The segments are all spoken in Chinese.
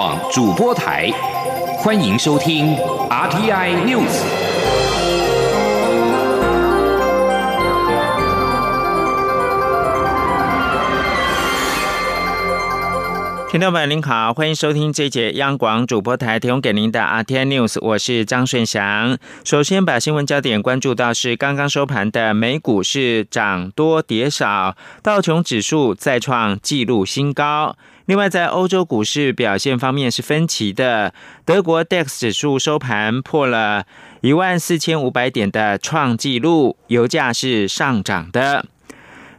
广主播台，欢迎收听 RTI News。听众朋友您好，欢迎收听这节央广主播台提供给您的 RTI News，我是张顺祥。首先把新闻焦点关注到是刚刚收盘的美股是涨多跌少，道琼指数再创纪录新高。另外，在欧洲股市表现方面是分歧的，德国 DAX 指数收盘破了一万四千五百点的创纪录，油价是上涨的。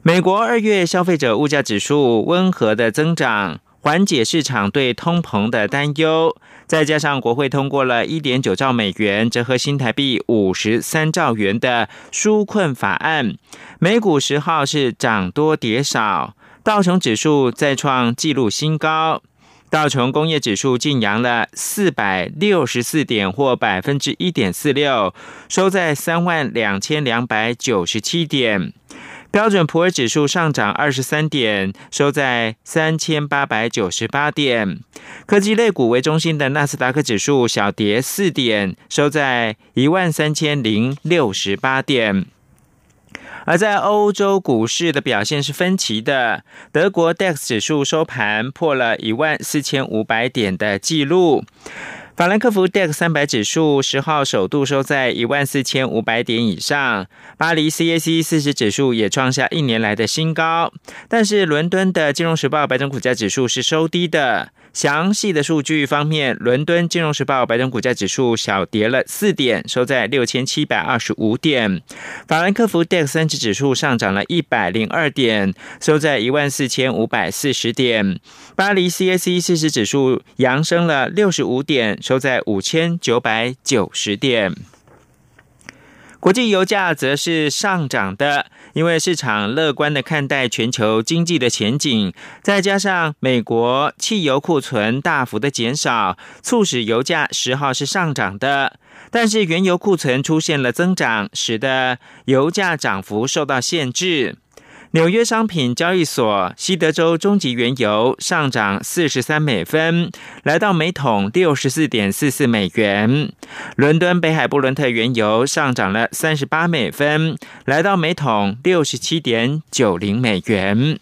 美国二月消费者物价指数温和的增长。缓解市场对通膨的担忧，再加上国会通过了一点九兆美元，折合新台币五十三兆元的纾困法案，美股十号是涨多跌少，道琼指数再创纪录新高，道琼工业指数晋扬了四百六十四点，或百分之一点四六，收在三万两千两百九十七点。标准普尔指数上涨二十三点，收在三千八百九十八点。科技类股为中心的纳斯达克指数小跌四点，收在一万三千零六十八点。而在欧洲股市的表现是分歧的，德国 DAX 指数收盘破了一万四千五百点的纪录。法兰克福 DAX 三百指数十号首度收在一万四千五百点以上，巴黎 CAC 四十指数也创下一年来的新高，但是伦敦的金融时报白种股价指数是收低的。详细的数据方面，伦敦金融时报白种股价指数小跌了四点，收在六千七百二十五点。法兰克福 DAX 三十指数上涨了一百零二点，收在一万四千五百四十点。巴黎 CAC 四十指数扬升了六十五点，收在五千九百九十点。国际油价则是上涨的，因为市场乐观的看待全球经济的前景，再加上美国汽油库存大幅的减少，促使油价十号是上涨的。但是原油库存出现了增长，使得油价涨幅受到限制。纽约商品交易所西德州中级原油上涨四十三美分，来到每桶六十四点四四美元。伦敦北海布伦特原油上涨了三十八美分，来到每桶六十七点九零美元。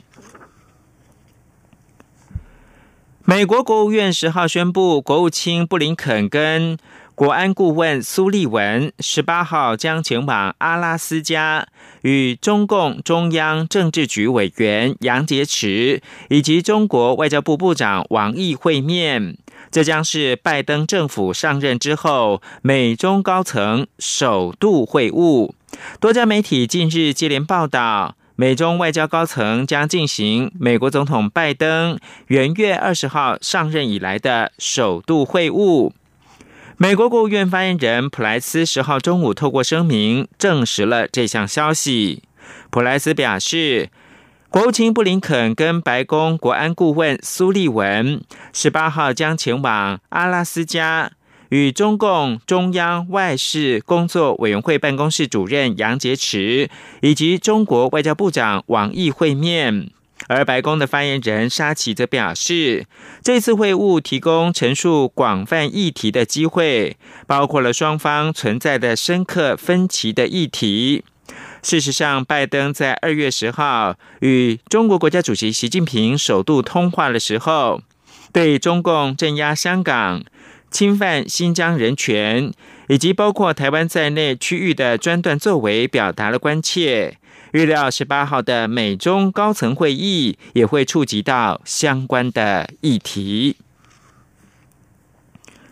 美国国务院十号宣布，国务卿布林肯跟。国安顾问苏利文十八号将前往阿拉斯加，与中共中央政治局委员杨洁篪以及中国外交部部长王毅会面。这将是拜登政府上任之后美中高层首度会晤。多家媒体近日接连报道，美中外交高层将进行美国总统拜登元月二十号上任以来的首度会晤。美国国务院发言人普莱斯十号中午透过声明证实了这项消息。普莱斯表示，国务卿布林肯跟白宫国安顾问苏利文十八号将前往阿拉斯加，与中共中央外事工作委员会办公室主任杨洁篪以及中国外交部长王毅会面。而白宫的发言人沙奇则表示，这次会晤提供陈述广泛议题的机会，包括了双方存在的深刻分歧的议题。事实上，拜登在二月十号与中国国家主席习近平首度通话的时候，对中共镇压香港、侵犯新疆人权以及包括台湾在内区域的专断作为表达了关切。预料十八号的美中高层会议也会触及到相关的议题。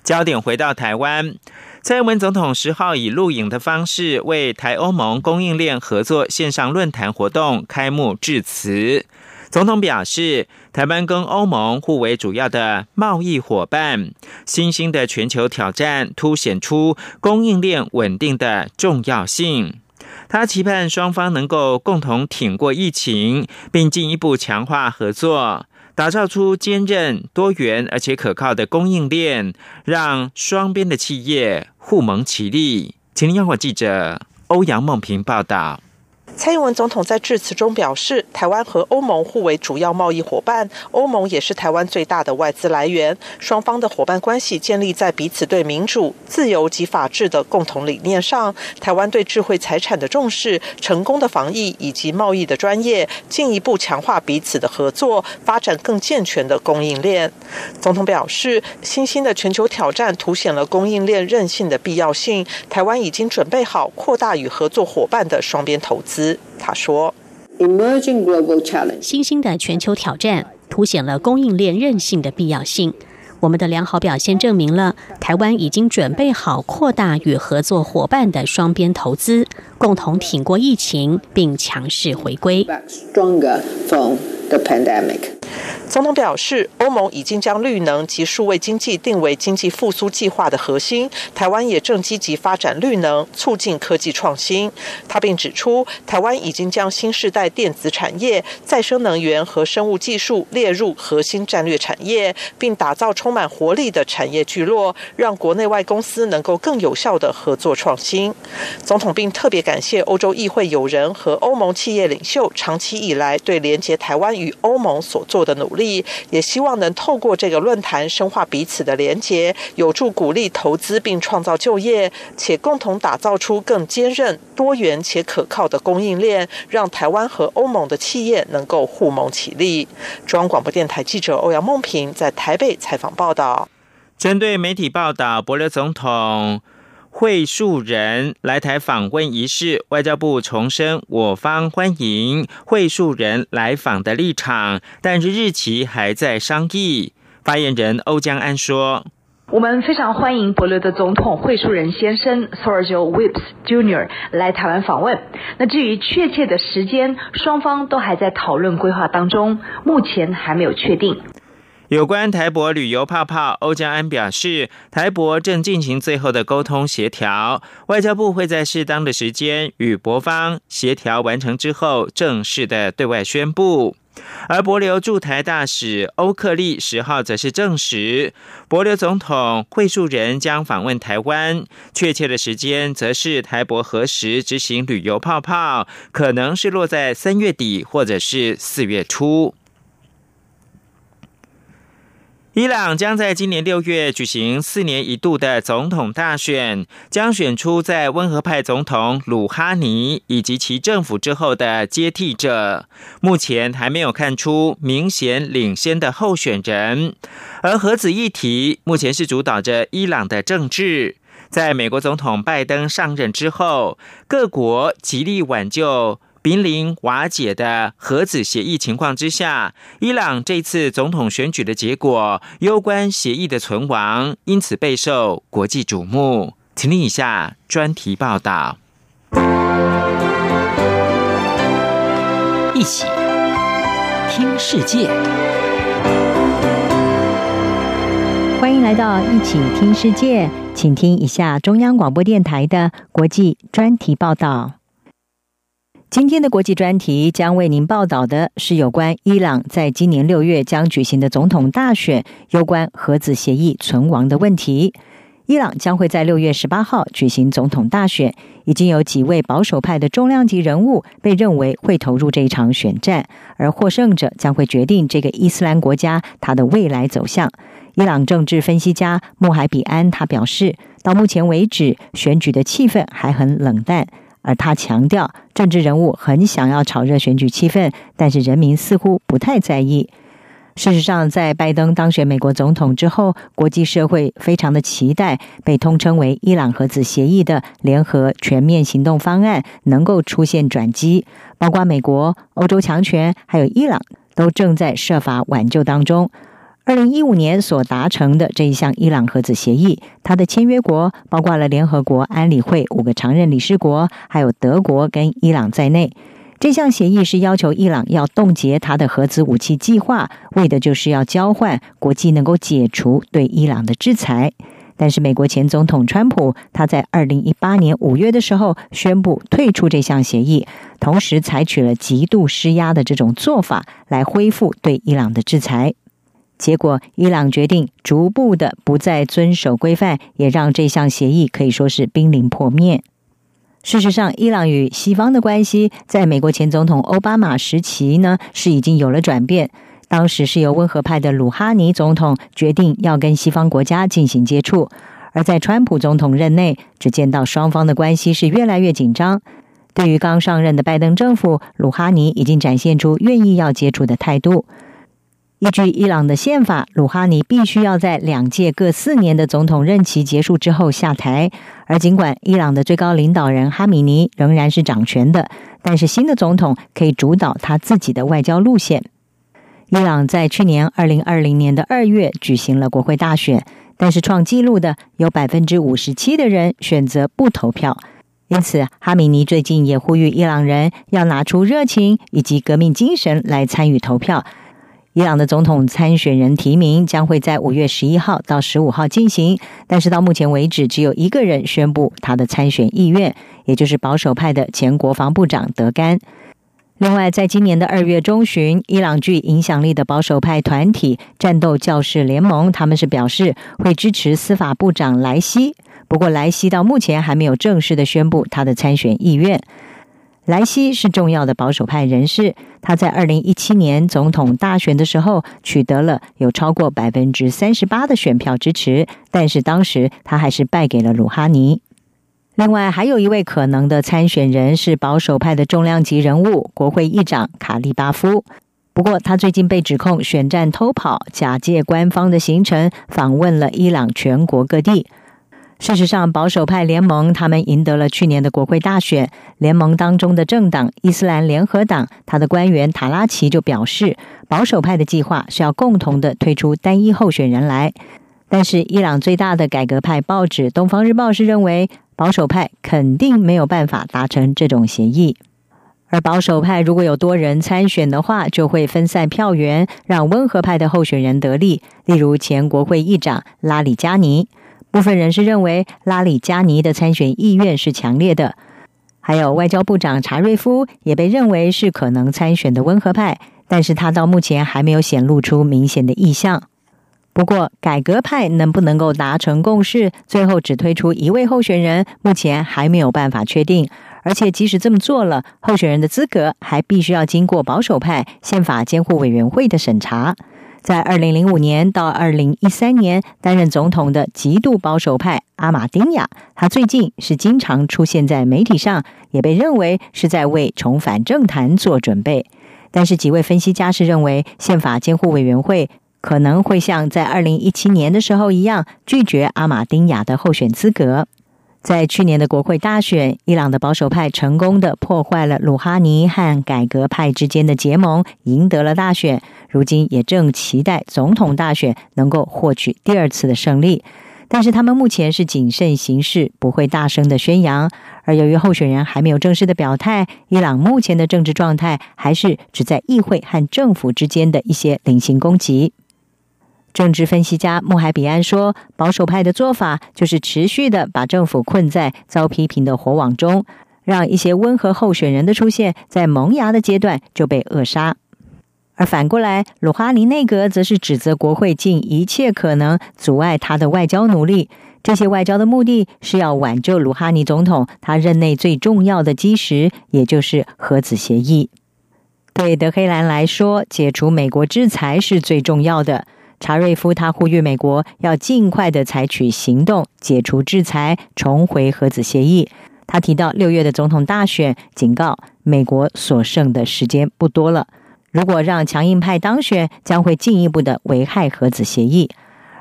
焦点回到台湾，蔡英文总统十号以录影的方式为台欧盟供应链合作线上论坛活动开幕致辞。总统表示，台湾跟欧盟互为主要的贸易伙伴，新兴的全球挑战凸显出供应链稳定的重要性。他期盼双方能够共同挺过疫情，并进一步强化合作，打造出坚韧、多元而且可靠的供应链，让双边的企业互蒙其利。请央广记者欧阳梦平报道。蔡英文总统在致辞中表示，台湾和欧盟互为主要贸易伙伴，欧盟也是台湾最大的外资来源。双方的伙伴关系建立在彼此对民主、自由及法治的共同理念上。台湾对智慧财产的重视、成功的防疫以及贸易的专业，进一步强化彼此的合作，发展更健全的供应链。总统表示，新兴的全球挑战凸显了供应链韧性的必要性。台湾已经准备好扩大与合作伙伴的双边投资。他说：“Emerging global challenge，新兴的全球挑战凸显了供应链韧性的必要性。我们的良好表现证明了台湾已经准备好扩大与合作伙伴的双边投资，共同挺过疫情，并强势回归。”总统表示，欧盟已经将绿能及数位经济定为经济复苏计划的核心，台湾也正积极发展绿能，促进科技创新。他并指出，台湾已经将新时代电子产业、再生能源和生物技术列入核心战略产业，并打造充满活力的产业聚落，让国内外公司能够更有效的合作创新。总统并特别感谢欧洲议会友人和欧盟企业领袖长期以来对连接台湾与欧盟所做的努力。也希望能透过这个论坛深化彼此的连结，有助鼓励投资并创造就业，且共同打造出更坚韧、多元且可靠的供应链，让台湾和欧盟的企业能够互蒙其利。中央广播电台记者欧阳梦平在台北采访报道。针对媒体报道，博勒总统。会述人来台访问一事，外交部重申我方欢迎会述人来访的立场，但是日期还在商议。发言人欧江安说：“我们非常欢迎伯琉的总统会述人先生 Sergio Whips Jr. 来台湾访问。那至于确切的时间，双方都还在讨论规划当中，目前还没有确定。”有关台博旅游泡泡，欧江安表示，台博正进行最后的沟通协调，外交部会在适当的时间与博方协调完成之后，正式的对外宣布。而博流驻台大使欧克利十号则是证实，博流总统会述人将访问台湾，确切的时间则是台博何时执行旅游泡泡，可能是落在三月底或者是四月初。伊朗将在今年六月举行四年一度的总统大选，将选出在温和派总统鲁哈尼以及其政府之后的接替者。目前还没有看出明显领先的候选人。而核子议题目前是主导着伊朗的政治。在美国总统拜登上任之后，各国极力挽救。濒临瓦解的核子协议情况之下，伊朗这次总统选举的结果攸关协议的存亡，因此备受国际瞩目。请听以下专题报道。一起听世界，欢迎来到一起听世界，请听一下中央广播电台的国际专题报道。今天的国际专题将为您报道的是有关伊朗在今年六月将举行的总统大选，有关核子协议存亡的问题。伊朗将会在六月十八号举行总统大选，已经有几位保守派的重量级人物被认为会投入这一场选战，而获胜者将会决定这个伊斯兰国家它的未来走向。伊朗政治分析家穆海比安他表示，到目前为止，选举的气氛还很冷淡。而他强调，政治人物很想要炒热选举气氛，但是人民似乎不太在意。事实上，在拜登当选美国总统之后，国际社会非常的期待被通称为伊朗核子协议的联合全面行动方案能够出现转机，包括美国、欧洲强权还有伊朗都正在设法挽救当中。二零一五年所达成的这一项伊朗核子协议，它的签约国包括了联合国安理会五个常任理事国，还有德国跟伊朗在内。这项协议是要求伊朗要冻结它的核子武器计划，为的就是要交换国际能够解除对伊朗的制裁。但是，美国前总统川普他在二零一八年五月的时候宣布退出这项协议，同时采取了极度施压的这种做法来恢复对伊朗的制裁。结果，伊朗决定逐步的不再遵守规范，也让这项协议可以说是濒临破灭。事实上，伊朗与西方的关系，在美国前总统奥巴马时期呢，是已经有了转变。当时是由温和派的鲁哈尼总统决定要跟西方国家进行接触，而在川普总统任内，只见到双方的关系是越来越紧张。对于刚上任的拜登政府，鲁哈尼已经展现出愿意要接触的态度。依据伊朗的宪法，鲁哈尼必须要在两届各四年的总统任期结束之后下台。而尽管伊朗的最高领导人哈米尼仍然是掌权的，但是新的总统可以主导他自己的外交路线。伊朗在去年二零二零年的二月举行了国会大选，但是创纪录的有百分之五十七的人选择不投票。因此，哈米尼最近也呼吁伊朗人要拿出热情以及革命精神来参与投票。伊朗的总统参选人提名将会在五月十一号到十五号进行，但是到目前为止，只有一个人宣布他的参选意愿，也就是保守派的前国防部长德甘。另外，在今年的二月中旬，伊朗具影响力的保守派团体战斗教士联盟，他们是表示会支持司法部长莱西，不过莱西到目前还没有正式的宣布他的参选意愿。莱西是重要的保守派人士，他在二零一七年总统大选的时候取得了有超过百分之三十八的选票支持，但是当时他还是败给了鲁哈尼。另外，还有一位可能的参选人是保守派的重量级人物国会议长卡利巴夫，不过他最近被指控选战偷跑，假借官方的行程访问了伊朗全国各地。事实上，保守派联盟他们赢得了去年的国会大选。联盟当中的政党伊斯兰联合党，他的官员塔拉奇就表示，保守派的计划是要共同的推出单一候选人来。但是，伊朗最大的改革派报纸《东方日报》是认为，保守派肯定没有办法达成这种协议。而保守派如果有多人参选的话，就会分散票源，让温和派的候选人得利，例如前国会议长拉里加尼。部分人士认为，拉里加尼的参选意愿是强烈的。还有外交部长查瑞夫也被认为是可能参选的温和派，但是他到目前还没有显露出明显的意向。不过，改革派能不能够达成共识，最后只推出一位候选人，目前还没有办法确定。而且，即使这么做了，候选人的资格还必须要经过保守派宪法监护委员会的审查。在二零零五年到二零一三年担任总统的极度保守派阿马丁亚，他最近是经常出现在媒体上，也被认为是在为重返政坛做准备。但是几位分析家是认为，宪法监护委员会可能会像在二零一七年的时候一样，拒绝阿马丁亚的候选资格。在去年的国会大选，伊朗的保守派成功的破坏了鲁哈尼和改革派之间的结盟，赢得了大选。如今也正期待总统大选能够获取第二次的胜利。但是他们目前是谨慎行事，不会大声的宣扬。而由于候选人还没有正式的表态，伊朗目前的政治状态还是只在议会和政府之间的一些零星攻击。政治分析家穆海比安说：“保守派的做法就是持续的把政府困在遭批评的火网中，让一些温和候选人的出现在萌芽的阶段就被扼杀。而反过来，鲁哈尼内阁则是指责国会尽一切可能阻碍他的外交努力。这些外交的目的是要挽救鲁哈尼总统他任内最重要的基石，也就是核子协议。对德黑兰来说，解除美国制裁是最重要的。”查瑞夫他呼吁美国要尽快的采取行动，解除制裁，重回核子协议。他提到六月的总统大选，警告美国所剩的时间不多了。如果让强硬派当选，将会进一步的危害核子协议。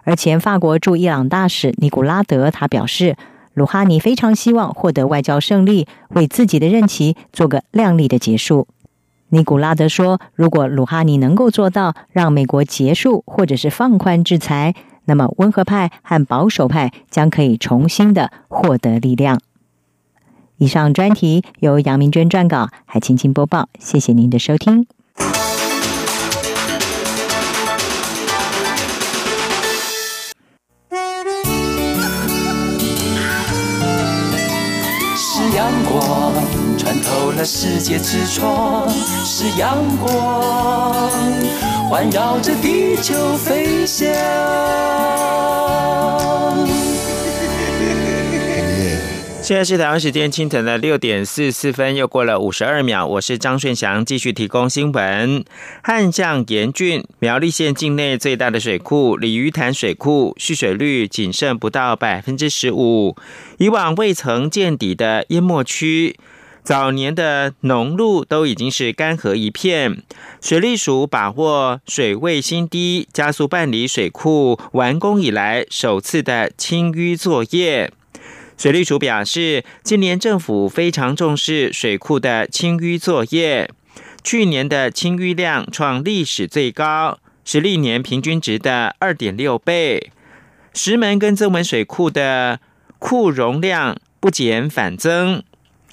而前法国驻伊朗大使尼古拉德他表示，鲁哈尼非常希望获得外交胜利，为自己的任期做个亮丽的结束。尼古拉德说：“如果鲁哈尼能够做到让美国结束或者是放宽制裁，那么温和派和保守派将可以重新的获得力量。”以上专题由杨明娟撰稿，海青青播报。谢谢您的收听。世界之窗是阳光，环绕着地球飞翔。现在是台湾时间清晨的六点四十四分，又过了五十二秒。我是张顺祥，继续提供新闻。旱象严峻，苗栗县境内最大的水库鲤鱼潭水库蓄水率仅剩不到百分之十五。以往未曾见底的淹没区，早年的农路都已经是干涸一片。水利署把握水位新低，加速办理水库完工以来首次的清淤作业。水利署表示，今年政府非常重视水库的清淤作业，去年的清淤量创历史最高，是历年平均值的二点六倍。石门跟增文水库的库容量不减反增，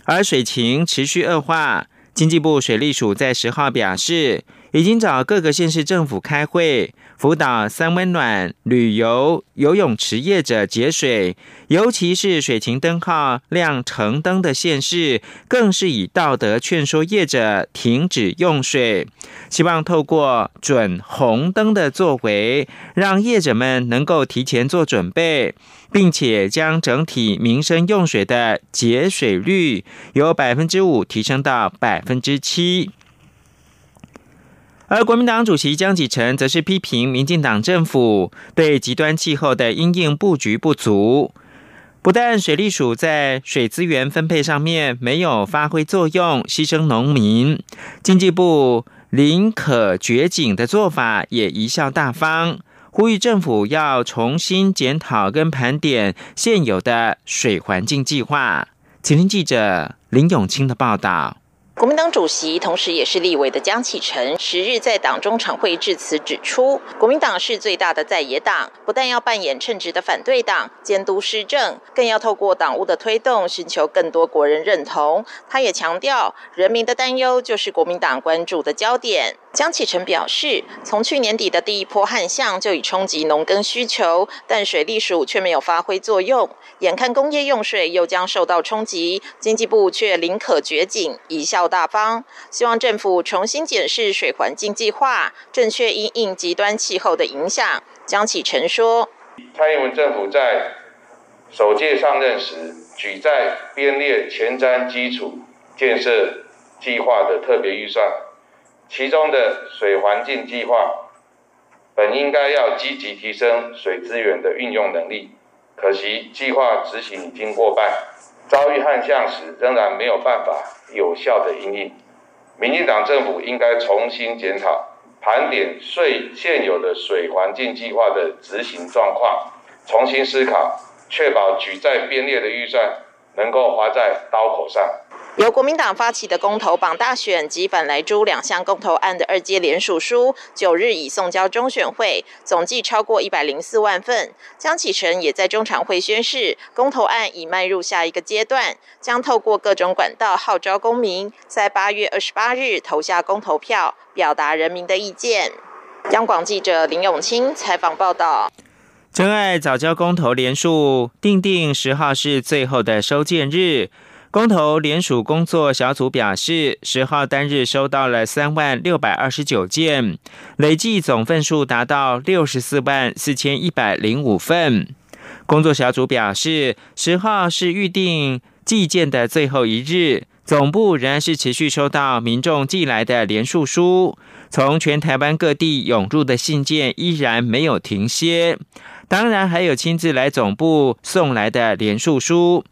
而水情持续恶化。经济部水利署在十号表示，已经找各个县市政府开会。辅导三温暖旅游游泳池业者节水，尤其是水情灯号亮橙灯的县市，更是以道德劝说业者停止用水。希望透过准红灯的作为，让业者们能够提前做准备，并且将整体民生用水的节水率由百分之五提升到百分之七。而国民党主席江启臣则是批评民进党政府对极端气候的因应布局不足，不但水利署在水资源分配上面没有发挥作用，牺牲农民，经济部林可绝井的做法也贻笑大方，呼吁政府要重新检讨跟盘点现有的水环境计划。请听记者林永清的报道。国民党主席，同时也是立委的江启臣，十日在党中常会致辞指出，国民党是最大的在野党，不但要扮演称职的反对党，监督施政，更要透过党务的推动，寻求更多国人认同。他也强调，人民的担忧就是国民党关注的焦点。江启臣表示，从去年底的第一波旱象就已冲击农耕需求，但水利署却没有发挥作用。眼看工业用水又将受到冲击，经济部却宁可绝井，贻笑大方。希望政府重新检视水环境计划，正确因应极端气候的影响。江启臣说：“蔡英文政府在首届上任时，举债编列前瞻基础建设计划的特别预算。”其中的水环境计划本应该要积极提升水资源的运用能力，可惜计划执行已经过半，遭遇旱象时仍然没有办法有效的应应。民进党政府应该重新检讨、盘点税现有的水环境计划的执行状况，重新思考，确保举债编列的预算能够花在刀口上。由国民党发起的公投榜大选及反来珠两项公投案的二阶联署书，九日已送交中选会，总计超过一百零四万份。江启臣也在中常会宣示，公投案已迈入下一个阶段，将透过各种管道号召公民，在八月二十八日投下公投票，表达人民的意见。央广记者林永清采访报道。真爱早教公投联署定定十号是最后的收件日。公投联署工作小组表示，十号单日收到了三万六百二十九件，累计总份数达到六十四万四千一百零五份。工作小组表示，十号是预定寄件的最后一日，总部仍然是持续收到民众寄来的联署书，从全台湾各地涌入的信件依然没有停歇。当然，还有亲自来总部送来的联署书。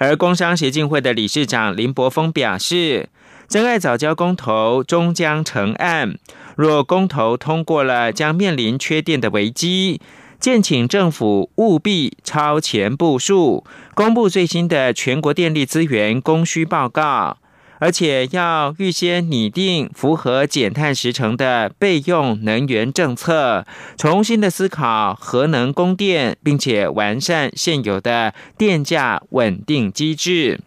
而工商协进会的理事长林柏峰表示，真爱早教公投终将成案，若公投通过了，将面临缺电的危机，建请政府务必超前部署，公布最新的全国电力资源供需报告。而且要预先拟定符合减碳时程的备用能源政策，重新的思考核能供电，并且完善现有的电价稳定机制。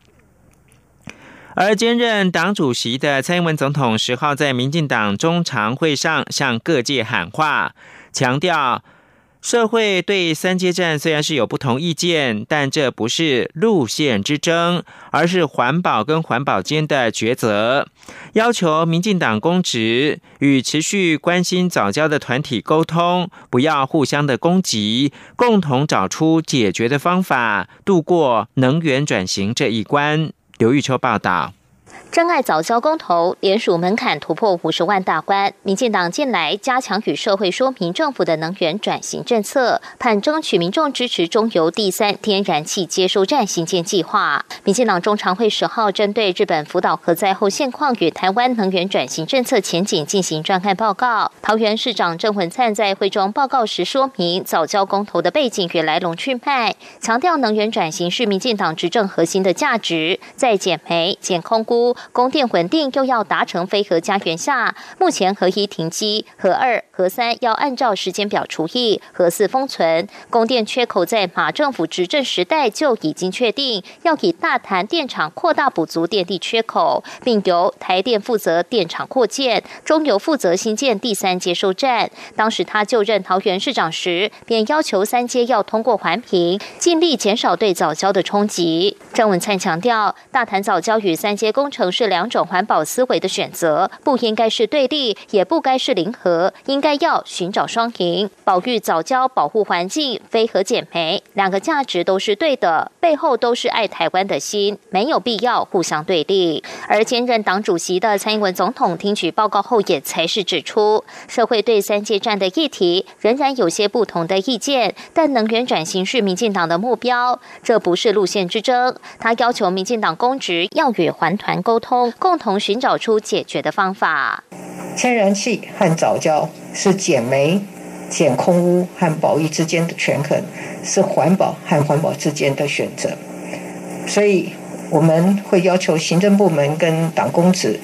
而兼任党主席的蔡英文总统十号在民进党中常会上向各界喊话，强调社会对三阶站虽然是有不同意见，但这不是路线之争，而是环保跟环保间的抉择。要求民进党公职与持续关心早教的团体沟通，不要互相的攻击，共同找出解决的方法，度过能源转型这一关。刘玉秋报道。真爱早教公投联署门槛突破五十万大关，民进党近来加强与社会说明政府的能源转型政策，盼争取民众支持中油第三天然气接收站新建计划。民进党中常会十号针对日本福岛核灾后现况与台湾能源转型政策前景进行专案报告。桃园市长郑文灿在会中报告时说明早教公投的背景与来龙去脉，强调能源转型是民进党执政核心的价值，在减煤、减空污。供电稳定又要达成非核家园下，目前核一停机，核二、核三要按照时间表除役，核四封存。供电缺口在马政府执政时代就已经确定，要以大潭电厂扩大补足电力缺口，并由台电负责电厂扩建，中油负责新建第三接收站。当时他就任桃园市长时，便要求三阶要通过环评，尽力减少对早交的冲击。郑文灿强调，大潭早交与三阶工程。是两种环保思维的选择，不应该是对立，也不该是零和，应该要寻找双赢。保育早教、保护环境、非核减煤，两个价值都是对的，背后都是爱台湾的心，没有必要互相对立。而兼任党主席的蔡英文总统听取报告后，也才是指出，社会对三界站的议题仍然有些不同的意见，但能源转型是民进党的目标，这不是路线之争。他要求民进党公职要与环团沟。通共同寻找出解决的方法。天然气和早教是减煤、减空污和保育之间的权衡，是环保和环保之间的选择。所以我们会要求行政部门跟党公职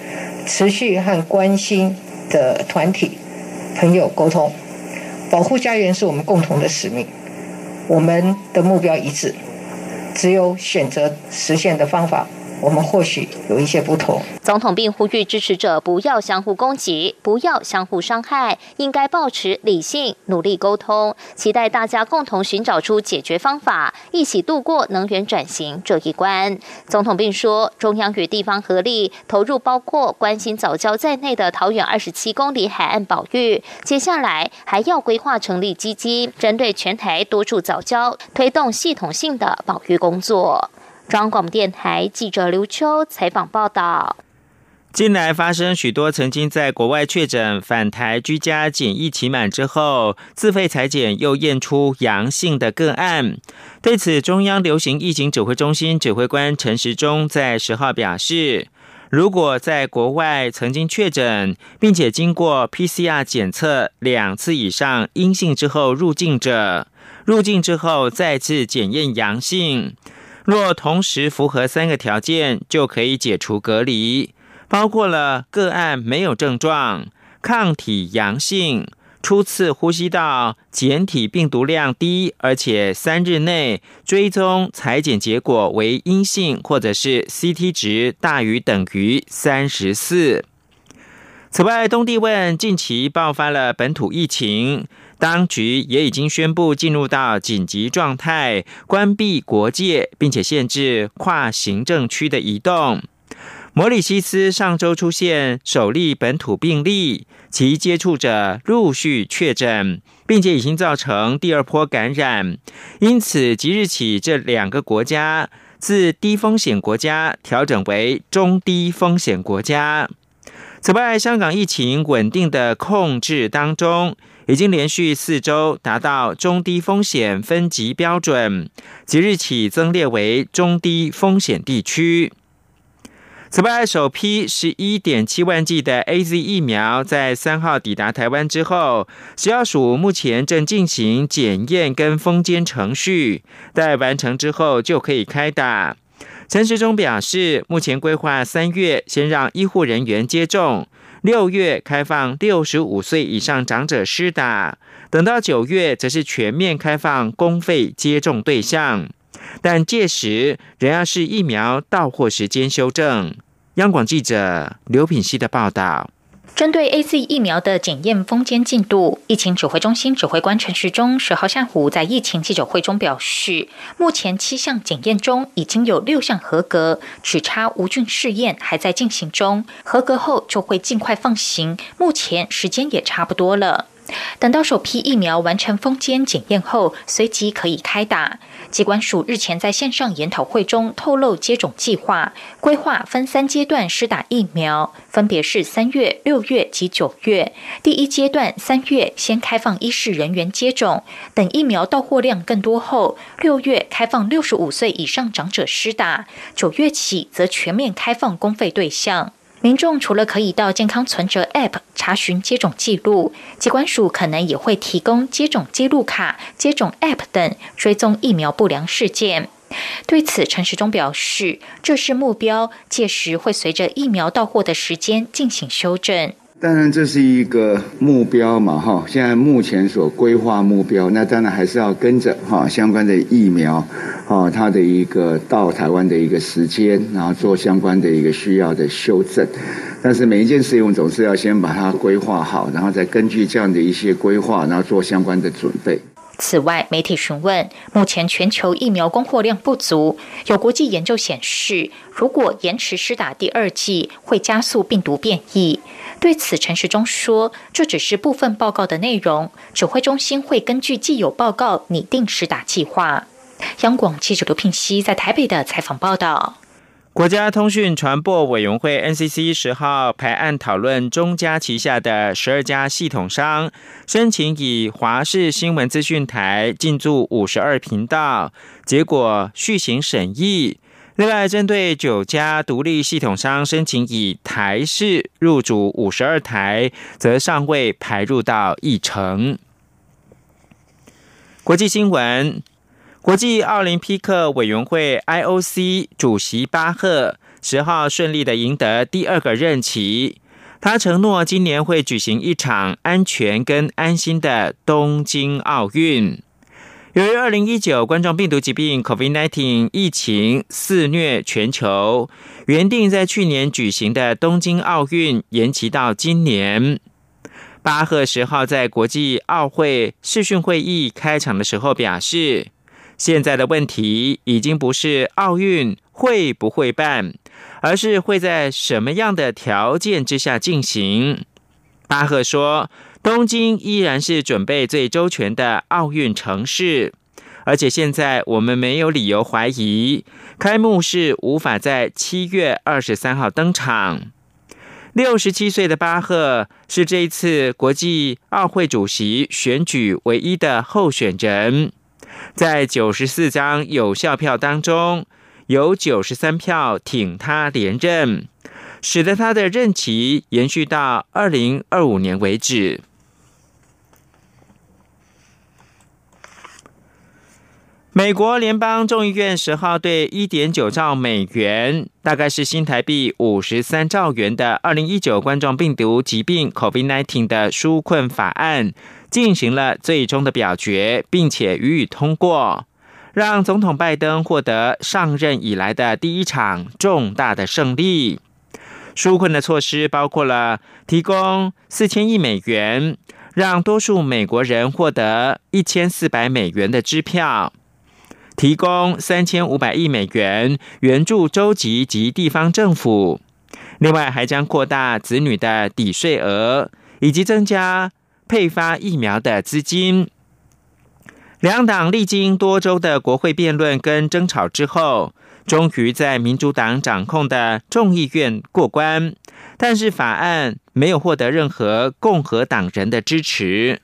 持续和关心的团体朋友沟通，保护家园是我们共同的使命，我们的目标一致，只有选择实现的方法。我们或许有一些不同。总统并呼吁支持者不要相互攻击，不要相互伤害，应该保持理性，努力沟通，期待大家共同寻找出解决方法，一起度过能源转型这一关。总统并说，中央与地方合力投入包括关心早教在内的桃园二十七公里海岸保育，接下来还要规划成立基金，针对全台多处早教，推动系统性的保育工作。中央广播电台记者刘秋采访报道：近来发生许多曾经在国外确诊返台居家检疫期满之后，自费裁检又验出阳性的个案。对此，中央流行疫情指挥中心指挥官陈时中在十号表示，如果在国外曾经确诊，并且经过 PCR 检测两次以上阴性之后入境者，入境之后再次检验阳性。若同时符合三个条件，就可以解除隔离，包括了个案没有症状、抗体阳性、初次呼吸道检体病毒量低，而且三日内追踪裁剪结果为阴性，或者是 CT 值大于等于三十四。此外，东帝汶近期爆发了本土疫情。当局也已经宣布进入到紧急状态，关闭国界，并且限制跨行政区的移动。摩里西斯上周出现首例本土病例，其接触者陆续确诊，并且已经造成第二波感染。因此，即日起，这两个国家自低风险国家调整为中低风险国家。此外，香港疫情稳定的控制当中。已经连续四周达到中低风险分级标准，即日起增列为中低风险地区。此外，首批十一点七万剂的 A Z 疫苗在三号抵达台湾之后，食药署目前正进行检验跟封监程序，待完成之后就可以开打。陈时中表示，目前规划三月先让医护人员接种。六月开放六十五岁以上长者施打，等到九月则是全面开放公费接种对象，但届时仍要是疫苗到货时间修正。央广记者刘品希的报道。针对 A Z 疫苗的检验封监进度，疫情指挥中心指挥官陈时中十号下午在疫情记者会中表示，目前七项检验中已经有六项合格，只差无菌试验还在进行中，合格后就会尽快放行，目前时间也差不多了。等到首批疫苗完成封监检验后，随即可以开打。机关署日前在线上研讨会中透露接种计划，规划分三阶段施打疫苗，分别是三月、六月及九月。第一阶段三月先开放医事人员接种，等疫苗到货量更多后，六月开放六十五岁以上长者施打，九月起则全面开放公费对象。民众除了可以到健康存折 App 查询接种记录，机关署可能也会提供接种记录卡、接种 App 等追踪疫苗不良事件。对此，陈时中表示，这是目标，届时会随着疫苗到货的时间进行修正。当然，这是一个目标嘛，哈。现在目前所规划目标，那当然还是要跟着哈相关的疫苗，哈它的一个到台湾的一个时间，然后做相关的一个需要的修正。但是每一件事情，我们总是要先把它规划好，然后再根据这样的一些规划，然后做相关的准备。此外，媒体询问，目前全球疫苗供货量不足，有国际研究显示，如果延迟施打第二剂，会加速病毒变异。对此，陈时中说：“这只是部分报告的内容，指挥中心会根据既有报告拟定施打计划。”央广记者刘聘熙在台北的采访报道。国家通讯传播委员会 NCC 十号排案讨论中加旗下的十二家系统商申请以华视新闻资讯台进驻五十二频道，结果续行审议。另外，针对九家独立系统商申请以台视入主五十二台，则尚未排入到议程。国际新闻：国际奥林匹克委员会 （IOC） 主席巴赫十号顺利的赢得第二个任期，他承诺今年会举行一场安全跟安心的东京奥运。由于二零一九冠状病毒疾病 （COVID-19） 疫情肆虐全球，原定在去年举行的东京奥运延期到今年。巴赫十号在国际奥会视讯会议开场的时候表示：“现在的问题已经不是奥运会不会办，而是会在什么样的条件之下进行。”巴赫说。东京依然是准备最周全的奥运城市，而且现在我们没有理由怀疑开幕式无法在七月二十三号登场。六十七岁的巴赫是这一次国际奥会主席选举唯一的候选人，在九十四张有效票当中，有九十三票挺他连任，使得他的任期延续到二零二五年为止。美国联邦众议院十号对一点九兆美元，大概是新台币五十三兆元的二零一九冠状病毒疾病 （COVID-19） 的纾困法案进行了最终的表决，并且予以通过，让总统拜登获得上任以来的第一场重大的胜利。纾困的措施包括了提供四千亿美元，让多数美国人获得一千四百美元的支票。提供三千五百亿美元援助州级及地方政府，另外还将扩大子女的抵税额，以及增加配发疫苗的资金。两党历经多周的国会辩论跟争吵之后，终于在民主党掌控的众议院过关，但是法案没有获得任何共和党人的支持。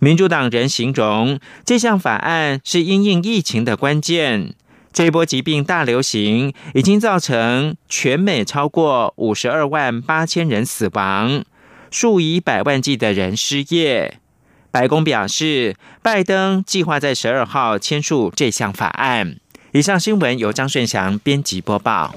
民主党人形容这项法案是因应疫情的关键。这波疾病大流行已经造成全美超过五十二万八千人死亡，数以百万计的人失业。白宫表示，拜登计划在十二号签署这项法案。以上新闻由张顺祥编辑播报。